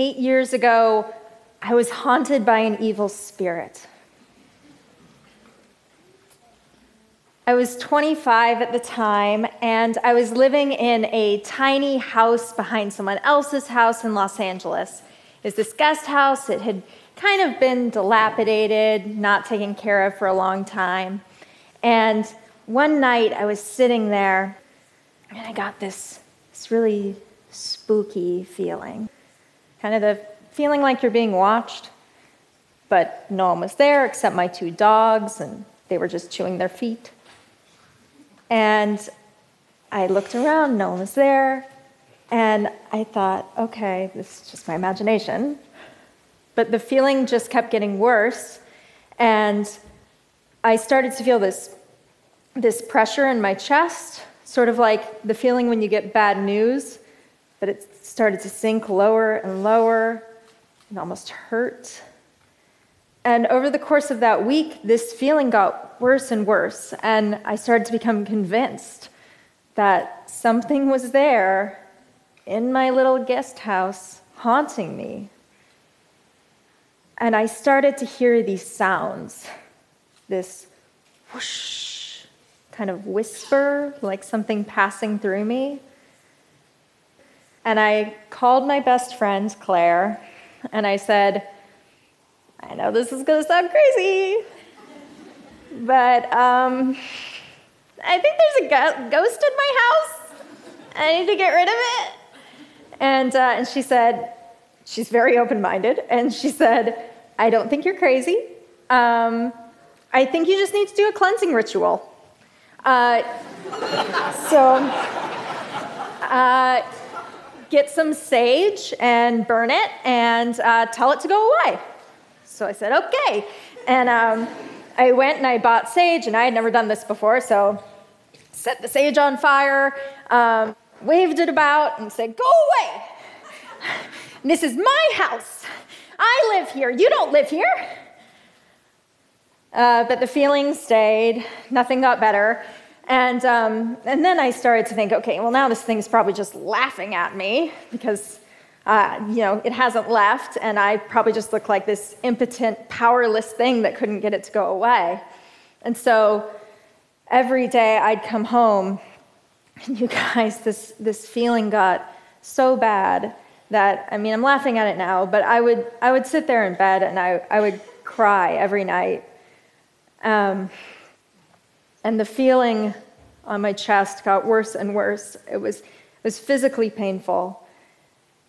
Eight years ago, I was haunted by an evil spirit. I was 25 at the time, and I was living in a tiny house behind someone else's house in Los Angeles. It's this guest house. It had kind of been dilapidated, not taken care of for a long time. And one night I was sitting there, and I got this, this really spooky feeling. Kind of the feeling like you're being watched, but no one was there except my two dogs, and they were just chewing their feet. And I looked around, no one was there. And I thought, okay, this is just my imagination. But the feeling just kept getting worse. And I started to feel this, this pressure in my chest, sort of like the feeling when you get bad news, but it started to sink lower and lower and almost hurt. And over the course of that week, this feeling got worse and worse. And I started to become convinced that something was there in my little guest house haunting me. And I started to hear these sounds this whoosh kind of whisper, like something passing through me. And I called my best friend, Claire, and I said, I know this is going to sound crazy, but um, I think there's a ghost in my house. I need to get rid of it. And, uh, and she said, she's very open minded, and she said, I don't think you're crazy. Um, I think you just need to do a cleansing ritual. Uh, so, uh, get some sage and burn it and uh, tell it to go away. So I said, okay. And um, I went and I bought sage, and I had never done this before, so set the sage on fire, um, waved it about, and said, go away. this is my house. I live here. You don't live here. Uh, but the feeling stayed, nothing got better. And, um, and then I started to think, okay, well, now this thing's probably just laughing at me because uh, you know, it hasn't left, and I probably just look like this impotent, powerless thing that couldn't get it to go away. And so every day I'd come home, and you guys, this, this feeling got so bad that, I mean, I'm laughing at it now, but I would, I would sit there in bed and I, I would cry every night. Um, and the feeling on my chest got worse and worse. It was, it was physically painful.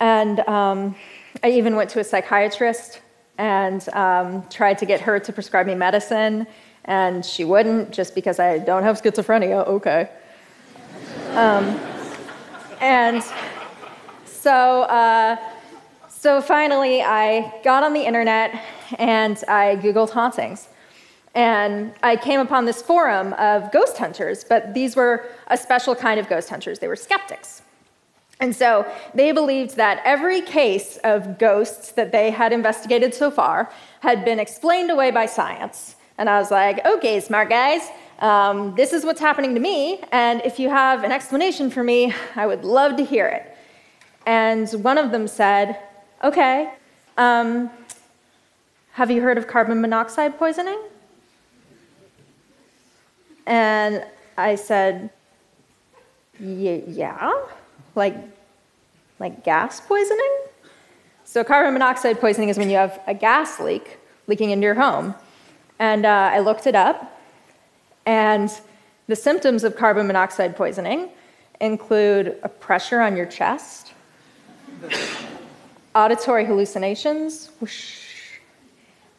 And um, I even went to a psychiatrist and um, tried to get her to prescribe me medicine, and she wouldn't just because I don't have schizophrenia. Okay. Um, and so, uh, so finally, I got on the internet and I Googled hauntings. And I came upon this forum of ghost hunters, but these were a special kind of ghost hunters. They were skeptics. And so they believed that every case of ghosts that they had investigated so far had been explained away by science. And I was like, okay, smart guys, um, this is what's happening to me. And if you have an explanation for me, I would love to hear it. And one of them said, okay, um, have you heard of carbon monoxide poisoning? And I said, yeah like, like gas poisoning. So, carbon monoxide poisoning is when you have a gas leak leaking into your home. And uh, I looked it up, and the symptoms of carbon monoxide poisoning include a pressure on your chest, auditory hallucinations, whoosh,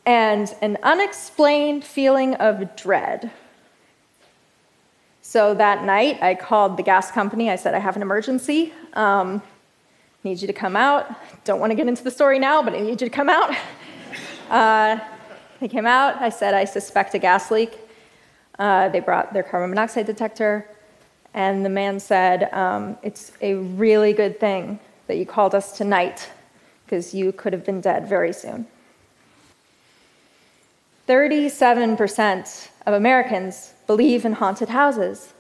and an unexplained feeling of dread. So that night, I called the gas company. I said, I have an emergency. Um, need you to come out. Don't want to get into the story now, but I need you to come out. Uh, they came out. I said, I suspect a gas leak. Uh, they brought their carbon monoxide detector, and the man said, um, It's a really good thing that you called us tonight because you could have been dead very soon. 37% of Americans believe in haunted houses.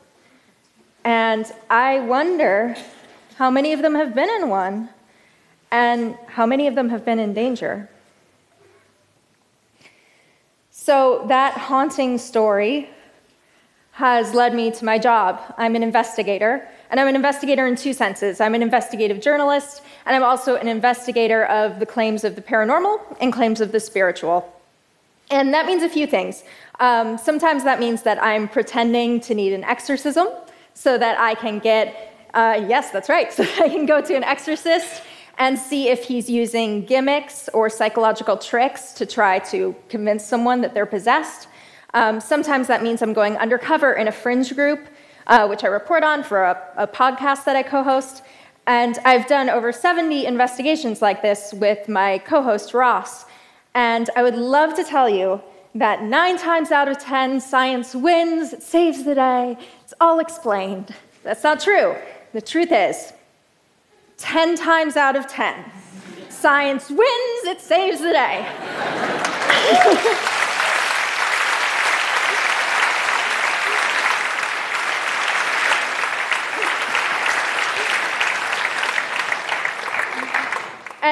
And I wonder how many of them have been in one. And how many of them have been in danger? So, that haunting story has led me to my job. I'm an investigator, and I'm an investigator in two senses. I'm an investigative journalist, and I'm also an investigator of the claims of the paranormal and claims of the spiritual. And that means a few things. Um, sometimes that means that I'm pretending to need an exorcism so that I can get, uh, yes, that's right, so I can go to an exorcist and see if he's using gimmicks or psychological tricks to try to convince someone that they're possessed. Um, sometimes that means I'm going undercover in a fringe group, uh, which I report on for a, a podcast that I co host. And I've done over 70 investigations like this with my co host, Ross. And I would love to tell you that nine times out of 10, science wins, it saves the day, it's all explained. That's not true. The truth is, 10 times out of 10, science wins, it saves the day.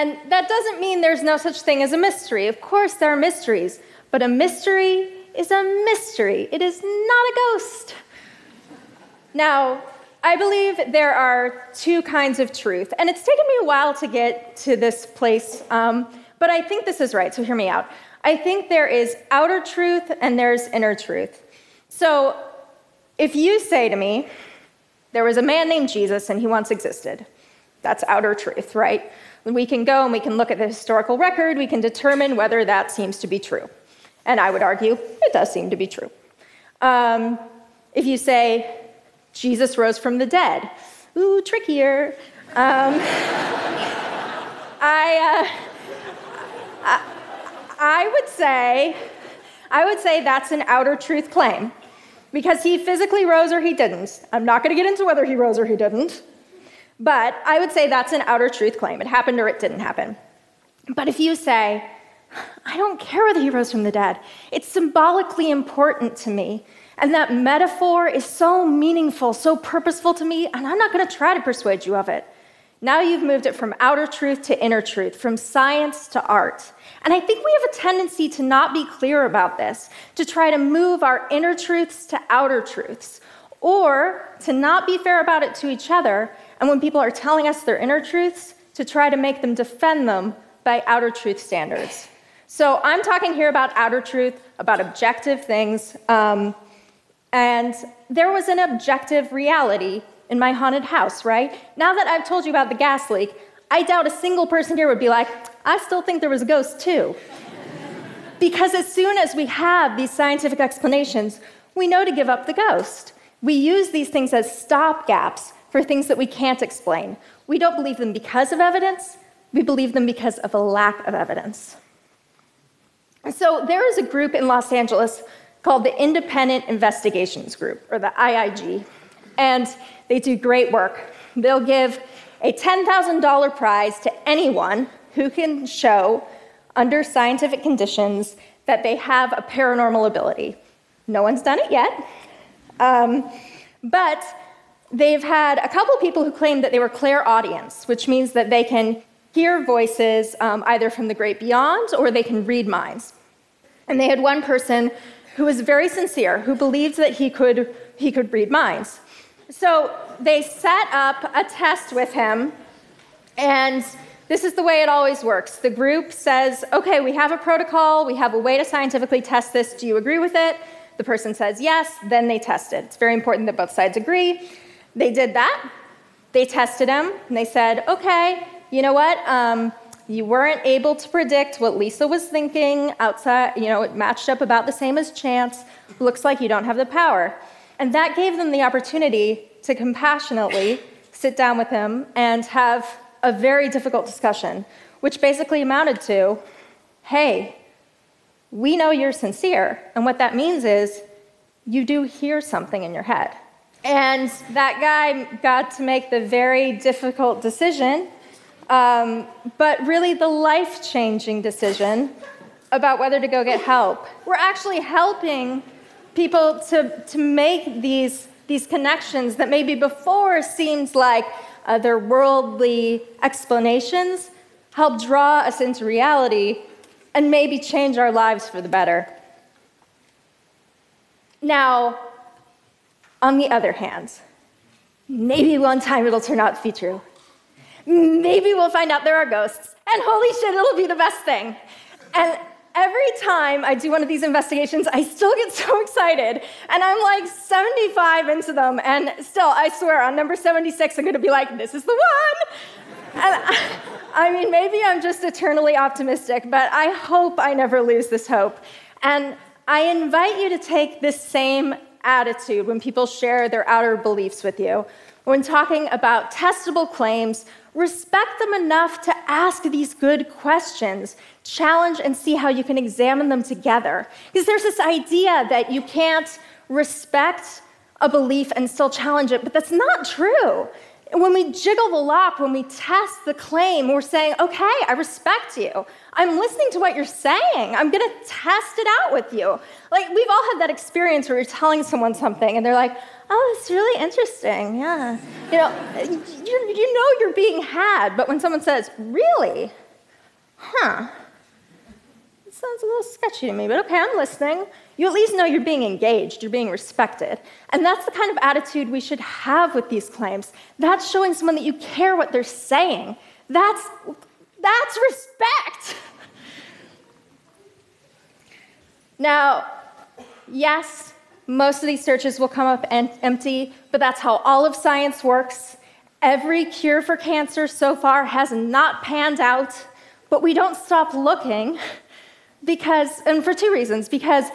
And that doesn't mean there's no such thing as a mystery. Of course, there are mysteries, but a mystery is a mystery. It is not a ghost. Now, I believe there are two kinds of truth, and it's taken me a while to get to this place, um, but I think this is right, so hear me out. I think there is outer truth and there's inner truth. So, if you say to me, there was a man named Jesus and he once existed, that's outer truth, right? We can go and we can look at the historical record, we can determine whether that seems to be true. And I would argue it does seem to be true. Um, if you say Jesus rose from the dead, ooh, trickier. Um, I, uh, I, I would say, I would say that's an outer truth claim because he physically rose or he didn't. I'm not going to get into whether he rose or he didn't. But I would say that's an outer truth claim. It happened or it didn't happen. But if you say, I don't care whether he rose from the dead, it's symbolically important to me. And that metaphor is so meaningful, so purposeful to me, and I'm not going to try to persuade you of it. Now you've moved it from outer truth to inner truth, from science to art. And I think we have a tendency to not be clear about this, to try to move our inner truths to outer truths, or to not be fair about it to each other and when people are telling us their inner truths, to try to make them defend them by outer truth standards. So I'm talking here about outer truth, about objective things. Um, and there was an objective reality in my haunted house, right? Now that I've told you about the gas leak, I doubt a single person here would be like, I still think there was a ghost too. because as soon as we have these scientific explanations, we know to give up the ghost. We use these things as stopgaps for things that we can't explain. We don't believe them because of evidence, we believe them because of a lack of evidence. So there is a group in Los Angeles called the Independent Investigations Group, or the IIG, and they do great work. They'll give a $10,000 prize to anyone who can show, under scientific conditions, that they have a paranormal ability. No one's done it yet, um, but they've had a couple people who claim that they were clairaudience, which means that they can hear voices um, either from the great beyond or they can read minds. And they had one person who was very sincere, who believed that he could, he could read minds. So they set up a test with him, and this is the way it always works. The group says, okay, we have a protocol, we have a way to scientifically test this, do you agree with it? The person says yes, then they test it. It's very important that both sides agree. They did that. They tested him, and they said, okay, you know what? Um, you weren't able to predict what Lisa was thinking outside, you know, it matched up about the same as chance. Looks like you don't have the power. And that gave them the opportunity to compassionately sit down with him and have a very difficult discussion, which basically amounted to hey, we know you're sincere. And what that means is you do hear something in your head. And that guy got to make the very difficult decision, um, but really the life changing decision about whether to go get help. We're actually helping people to, to make these, these connections that maybe before seemed like otherworldly explanations, help draw us into reality, and maybe change our lives for the better. Now, on the other hand, maybe one time it'll turn out to be true. Maybe we'll find out there are ghosts, and holy shit, it'll be the best thing. And every time I do one of these investigations, I still get so excited. And I'm like 75 into them. And still, I swear, on number 76, I'm going to be like, this is the one. And I, I mean, maybe I'm just eternally optimistic, but I hope I never lose this hope. And I invite you to take this same attitude when people share their outer beliefs with you. When talking about testable claims, respect them enough to ask these good questions, challenge and see how you can examine them together. Because there's this idea that you can't respect a belief and still challenge it, but that's not true. When we jiggle the lock, when we test the claim, we're saying, okay, I respect you. I'm listening to what you're saying. I'm going to test it out with you. Like, we've all had that experience where you're telling someone something and they're like, oh, it's really interesting. Yeah. You know, you, you know you're being had, but when someone says, really? Huh. It sounds a little sketchy to me, but okay, I'm listening you at least know you're being engaged, you're being respected. And that's the kind of attitude we should have with these claims. That's showing someone that you care what they're saying. That's, that's respect. now, yes, most of these searches will come up empty, but that's how all of science works. Every cure for cancer so far has not panned out, but we don't stop looking because, and for two reasons, because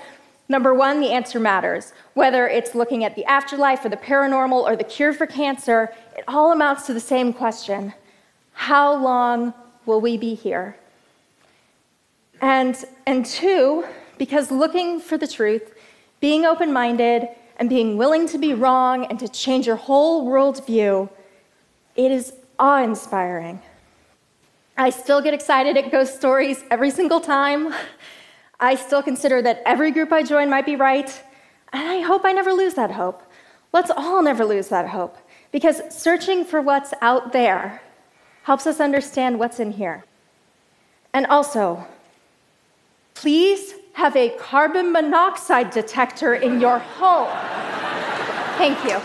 Number one, the answer matters. Whether it's looking at the afterlife or the paranormal or the cure for cancer, it all amounts to the same question How long will we be here? And, and two, because looking for the truth, being open minded, and being willing to be wrong and to change your whole worldview, it is awe inspiring. I still get excited at ghost stories every single time. I still consider that every group I join might be right, and I hope I never lose that hope. Let's all never lose that hope, because searching for what's out there helps us understand what's in here. And also, please have a carbon monoxide detector in your home. Thank you.